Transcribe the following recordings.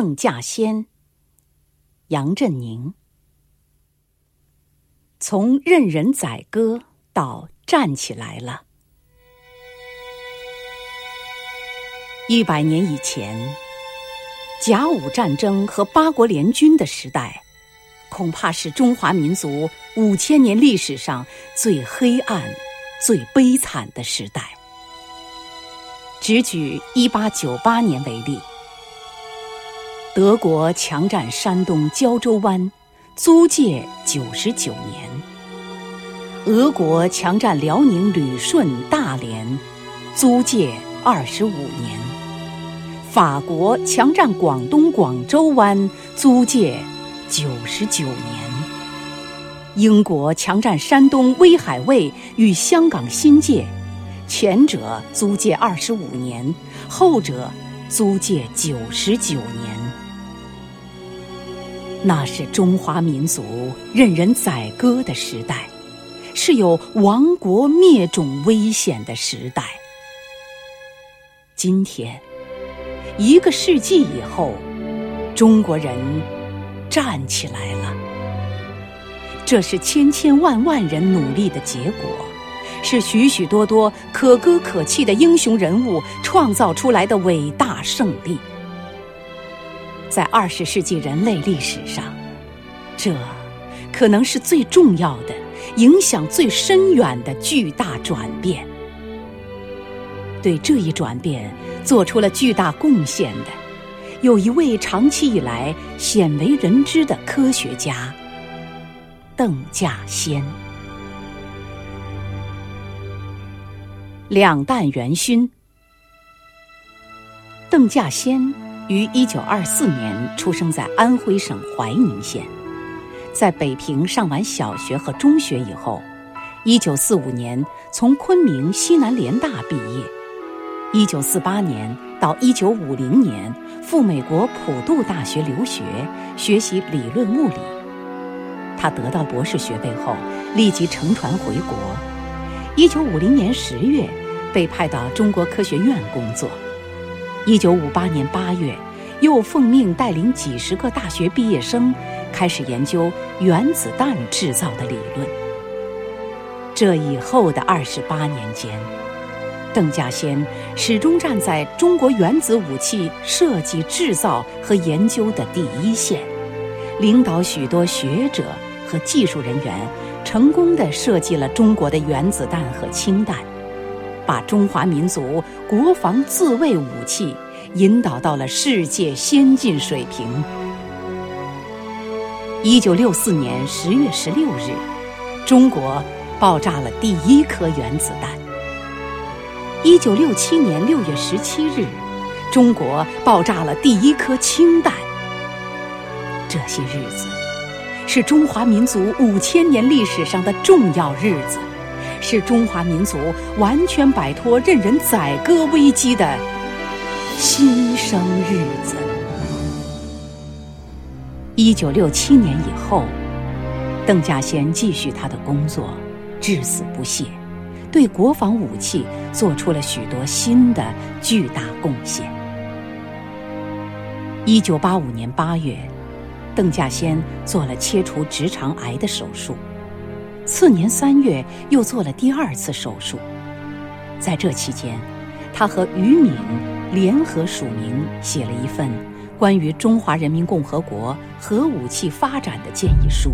邓稼先、杨振宁。从任人宰割到站起来了。一百年以前，甲午战争和八国联军的时代，恐怕是中华民族五千年历史上最黑暗、最悲惨的时代。只举一八九八年为例，德国强占山东胶州湾，租界九十九年；俄国强占辽宁旅顺、大连，租界二十五年；法国强占广东广州湾，租界九十九年；英国强占山东威海卫与香港新界。前者租界二十五年，后者租界九十九年。那是中华民族任人宰割的时代，是有亡国灭种危险的时代。今天，一个世纪以后，中国人站起来了。这是千千万万人努力的结果。是许许多多可歌可泣的英雄人物创造出来的伟大胜利，在二十世纪人类历史上，这可能是最重要的、影响最深远的巨大转变。对这一转变做出了巨大贡献的，有一位长期以来鲜为人知的科学家——邓稼先。两弹元勋。邓稼先于一九二四年出生在安徽省怀宁县，在北平上完小学和中学以后，一九四五年从昆明西南联大毕业，一九四八年到一九五零年赴美国普渡大学留学，学习理论物理。他得到博士学位后，立即乘船回国。一九五零年十月，被派到中国科学院工作。一九五八年八月，又奉命带领几十个大学毕业生，开始研究原子弹制造的理论。这以后的二十八年间，邓稼先始终站在中国原子武器设计、制造和研究的第一线，领导许多学者和技术人员。成功的设计了中国的原子弹和氢弹，把中华民族国防自卫武器引导到了世界先进水平。一九六四年十月十六日，中国爆炸了第一颗原子弹。一九六七年六月十七日，中国爆炸了第一颗氢弹。这些日子。是中华民族五千年历史上的重要日子，是中华民族完全摆脱任人宰割危机的新生日子。一九六七年以后，邓稼先继续他的工作，至死不懈，对国防武器做出了许多新的巨大贡献。一九八五年八月。邓稼先做了切除直肠癌的手术，次年三月又做了第二次手术。在这期间，他和于敏联合署名写了一份关于中华人民共和国核武器发展的建议书。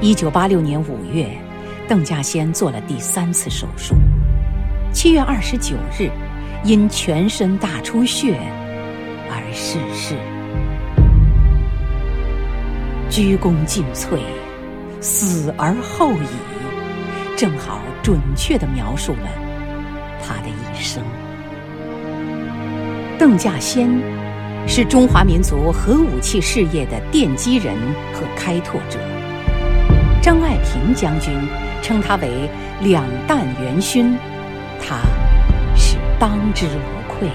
一九八六年五月，邓稼先做了第三次手术，七月二十九日，因全身大出血而逝世。鞠躬尽瘁，死而后已，正好准确地描述了他的一生。邓稼先是中华民族核武器事业的奠基人和开拓者。张爱萍将军称他为“两弹元勋”，他是当之无愧的。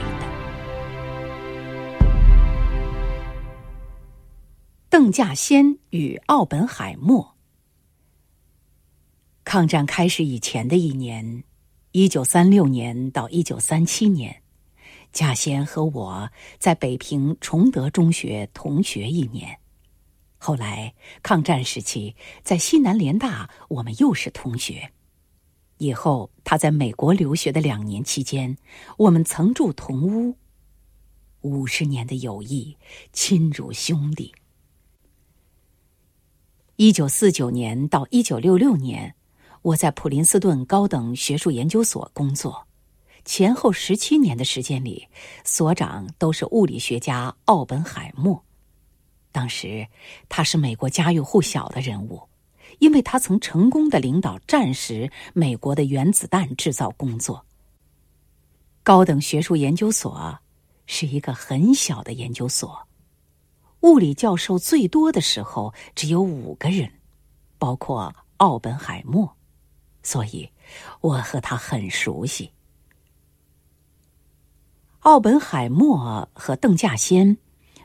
邓稼先与奥本海默。抗战开始以前的一年，一九三六年到一九三七年，稼先和我在北平崇德中学同学一年，后来抗战时期在西南联大，我们又是同学。以后他在美国留学的两年期间，我们曾住同屋。五十年的友谊，亲如兄弟。一九四九年到一九六六年，我在普林斯顿高等学术研究所工作。前后十七年的时间里，所长都是物理学家奥本海默。当时他是美国家喻户晓的人物，因为他曾成功的领导战时美国的原子弹制造工作。高等学术研究所是一个很小的研究所，物理教授最多的时候只有五个人，包括奥本海默，所以我和他很熟悉。奥本海默和邓稼先，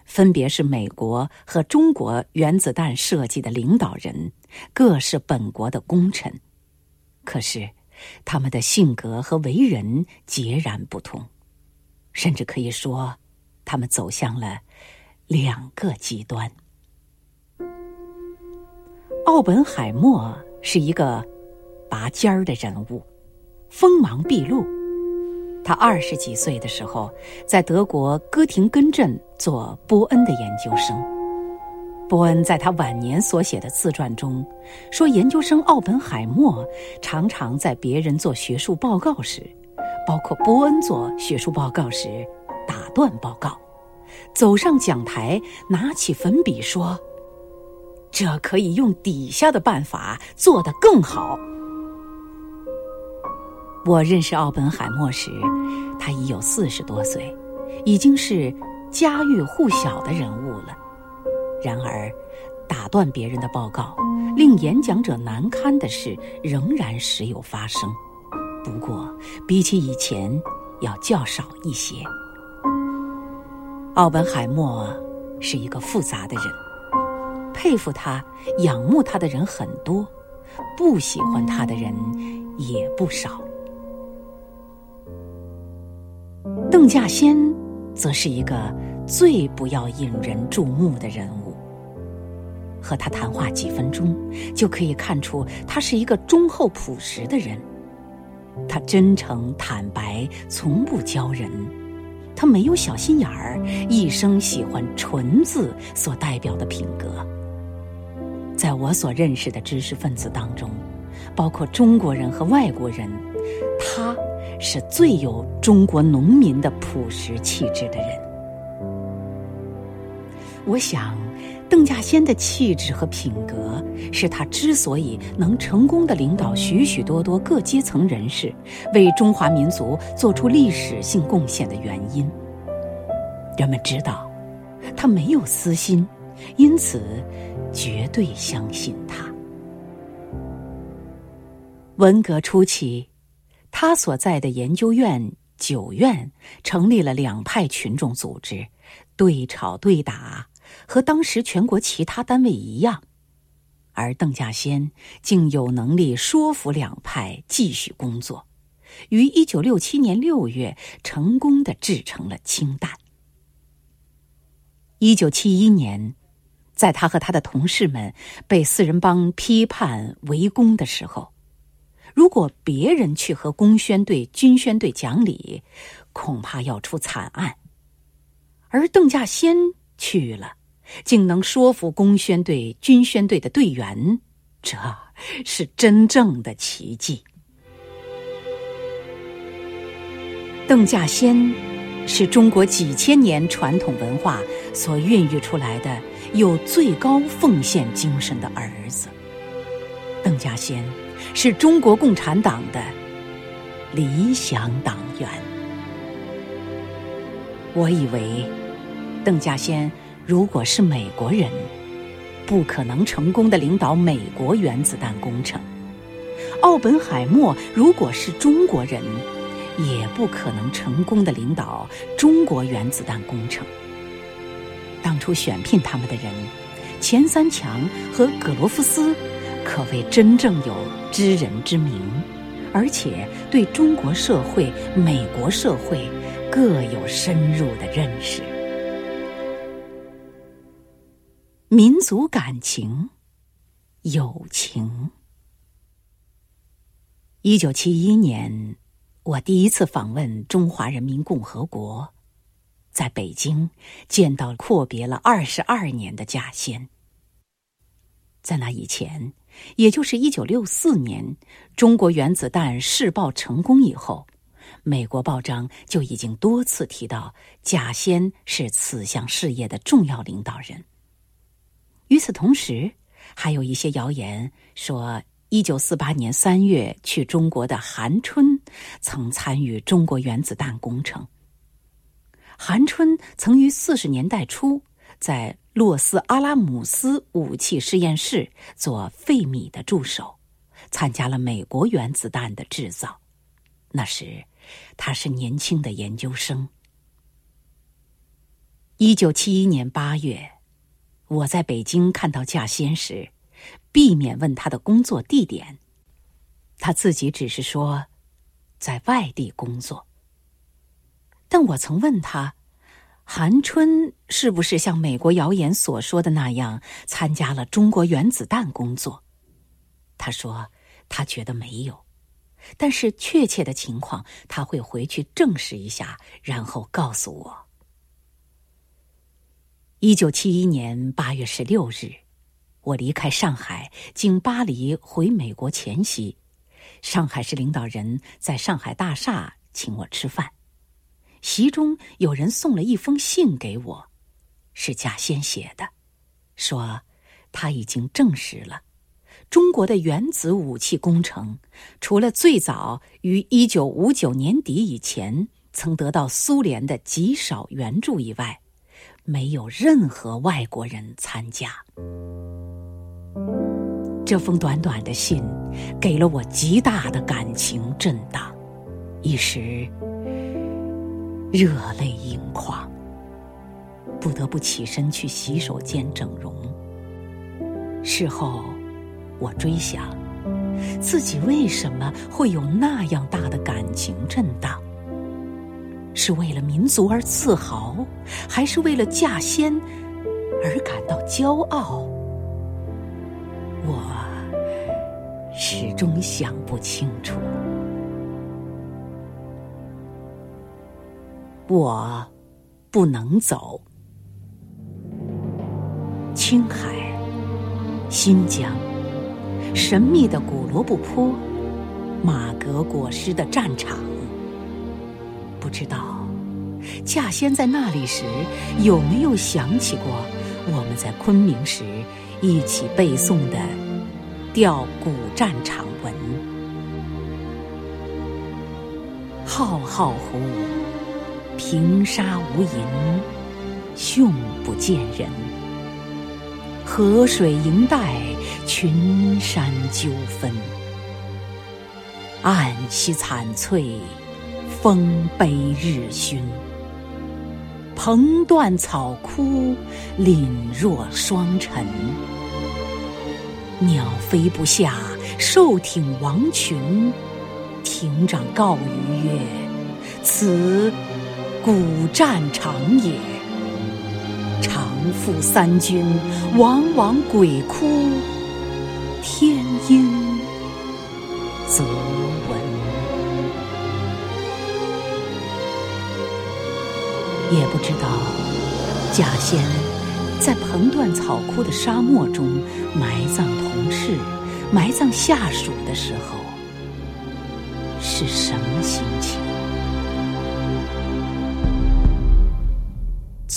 分别是美国和中国原子弹设计的领导人，各是本国的功臣。可是，他们的性格和为人截然不同，甚至可以说，他们走向了两个极端。奥本海默是一个拔尖儿的人物，锋芒毕露。他二十几岁的时候，在德国哥廷根镇做波恩的研究生。波恩在他晚年所写的自传中说，研究生奥本海默常常在别人做学术报告时，包括波恩做学术报告时，打断报告，走上讲台，拿起粉笔说：“这可以用底下的办法做得更好。”我认识奥本海默时，他已有四十多岁，已经是家喻户晓的人物了。然而，打断别人的报告，令演讲者难堪的事仍然时有发生，不过比起以前要较少一些。奥本海默是一个复杂的人，佩服他、仰慕他的人很多，不喜欢他的人也不少。邓稼先，则是一个最不要引人注目的人物。和他谈话几分钟，就可以看出他是一个忠厚朴实的人。他真诚坦白，从不教人。他没有小心眼儿，一生喜欢“纯”字所代表的品格。在我所认识的知识分子当中，包括中国人和外国人，他。是最有中国农民的朴实气质的人。我想，邓稼先的气质和品格是他之所以能成功的领导许许多多各阶层人士，为中华民族做出历史性贡献的原因。人们知道，他没有私心，因此绝对相信他。文革初期。他所在的研究院九院成立了两派群众组织，对吵对打，和当时全国其他单位一样，而邓稼先竟有能力说服两派继续工作，于一九六七年六月成功的制成了氢弹。一九七一年，在他和他的同事们被四人帮批判围攻的时候。如果别人去和公宣队、军宣队讲理，恐怕要出惨案。而邓稼先去了，竟能说服公宣队、军宣队的队员，这是真正的奇迹。邓稼先是中国几千年传统文化所孕育出来的有最高奉献精神的儿子。邓稼先。是中国共产党的理想党员。我以为，邓稼先如果是美国人，不可能成功的领导美国原子弹工程；奥本海默如果是中国人，也不可能成功的领导中国原子弹工程。当初选聘他们的人，钱三强和葛罗夫斯。可谓真正有知人之明，而且对中国社会、美国社会各有深入的认识。民族感情，友情。一九七一年，我第一次访问中华人民共和国，在北京见到阔别了二十二年的稼先。在那以前，也就是一九六四年，中国原子弹试爆成功以后，美国报章就已经多次提到贾先是此项事业的重要领导人。与此同时，还有一些谣言说，一九四八年三月去中国的韩春曾参与中国原子弹工程。韩春曾于四十年代初在洛斯阿拉姆斯武器实验室做费米的助手，参加了美国原子弹的制造。那时，他是年轻的研究生。一九七一年八月。我在北京看到稼先时，避免问他的工作地点，他自己只是说在外地工作。但我曾问他，韩春是不是像美国谣言所说的那样参加了中国原子弹工作？他说他觉得没有，但是确切的情况他会回去证实一下，然后告诉我。一九七一年八月十六日，我离开上海，经巴黎回美国前夕，上海市领导人在上海大厦请我吃饭，席中有人送了一封信给我，是贾先写的，说他已经证实了，中国的原子武器工程，除了最早于一九五九年底以前曾得到苏联的极少援助以外。没有任何外国人参加。这封短短的信给了我极大的感情震荡，一时热泪盈眶，不得不起身去洗手间整容。事后，我追想，自己为什么会有那样大的感情震荡？是为了民族而自豪，还是为了稼先而感到骄傲？我始终想不清楚。我不能走。青海、新疆、神秘的古罗布泊、马革裹尸的战场。不知道，稼先在那里时有没有想起过我们在昆明时一起背诵的《调古战场文》？浩浩乎，平沙无垠，迥不见人。河水萦带，群山纠纷，暗息惨翠。风悲日熏，蓬断草枯，凛若霜尘。鸟飞不下，兽挺王群。亭长告余曰：“此古战场也。常负三军，往往鬼哭，天阴则闻。”也不知道，贾先在蓬断草枯的沙漠中埋葬同事、埋葬下属的时候是什么心情？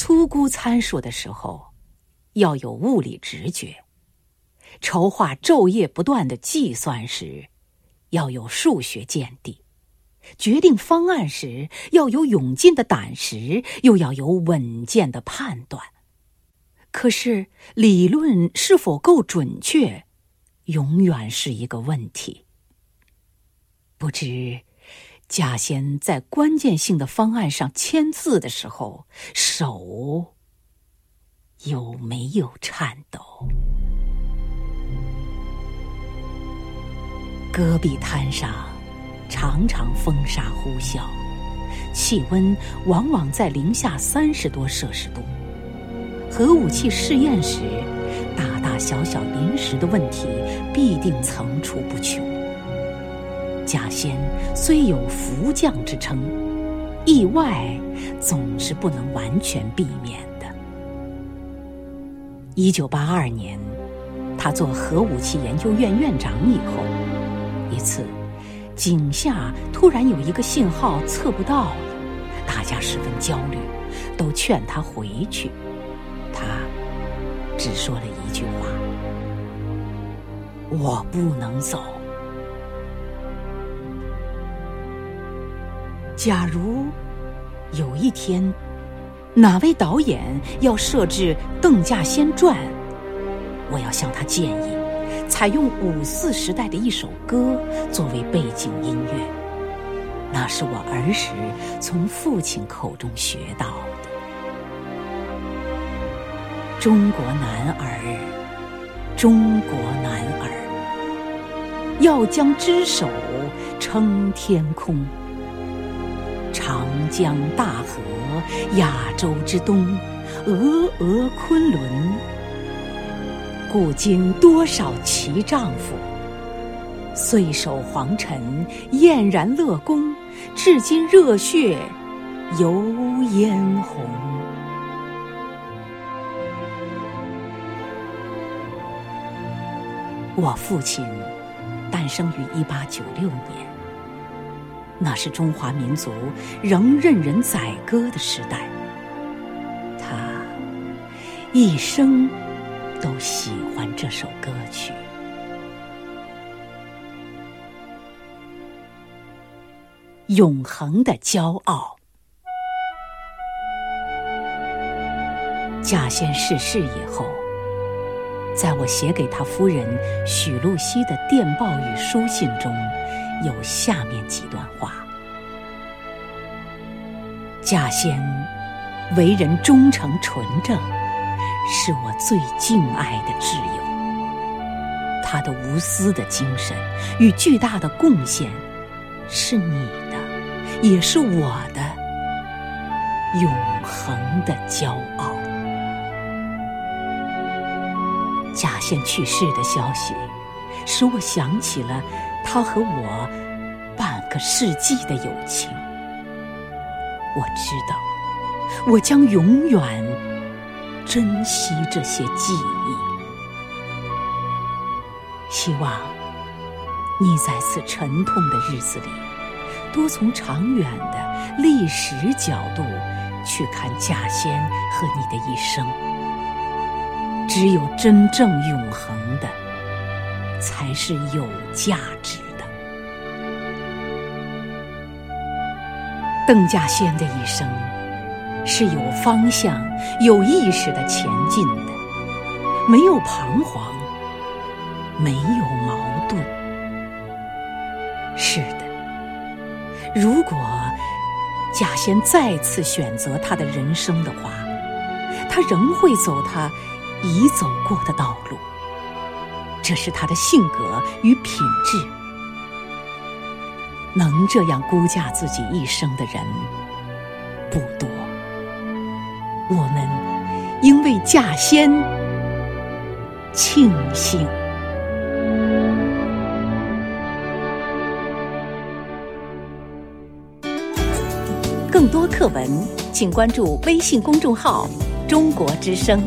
粗估参数的时候，要有物理直觉；筹划昼夜不断的计算时，要有数学见地。决定方案时，要有勇进的胆识，又要有稳健的判断。可是，理论是否够准确，永远是一个问题。不知贾先在关键性的方案上签字的时候，手有没有颤抖？戈壁滩上。常常风沙呼啸，气温往往在零下三十多摄氏度。核武器试验时，大大小小临时的问题必定层出不穷。贾先虽有福将之称，意外总是不能完全避免的。一九八二年，他做核武器研究院院长以后，一次。井下突然有一个信号测不到了，大家十分焦虑，都劝他回去。他只说了一句话：“我不能走。”假如有一天哪位导演要设置《邓稼先传》，我要向他建议。采用五四时代的一首歌作为背景音乐，那是我儿时从父亲口中学到的。中国男儿，中国男儿，要将之手撑天空。长江大河，亚洲之东，峨峨昆仑。古今多少奇丈夫，岁守黄尘，燕然乐宫，至今热血犹嫣红。我父亲诞生于一八九六年，那是中华民族仍任人宰割的时代，他一生。都喜欢这首歌曲，《永恒的骄傲》。稼先逝世以后，在我写给他夫人许露西的电报与书信中，有下面几段话：贾先为人忠诚纯正。是我最敬爱的挚友，他的无私的精神与巨大的贡献，是你的，也是我的永恒的骄傲。贾献去世的消息，使我想起了他和我半个世纪的友情。我知道，我将永远。珍惜这些记忆，希望你在此沉痛的日子里，多从长远的历史角度去看稼先和你的一生。只有真正永恒的，才是有价值的。邓稼先的一生。是有方向、有意识的前进的，没有彷徨，没有矛盾。是的，如果贾先再次选择他的人生的话，他仍会走他已走过的道路。这是他的性格与品质。能这样估价自己一生的人不多。我们应为稼先庆幸。更多课文，请关注微信公众号“中国之声”。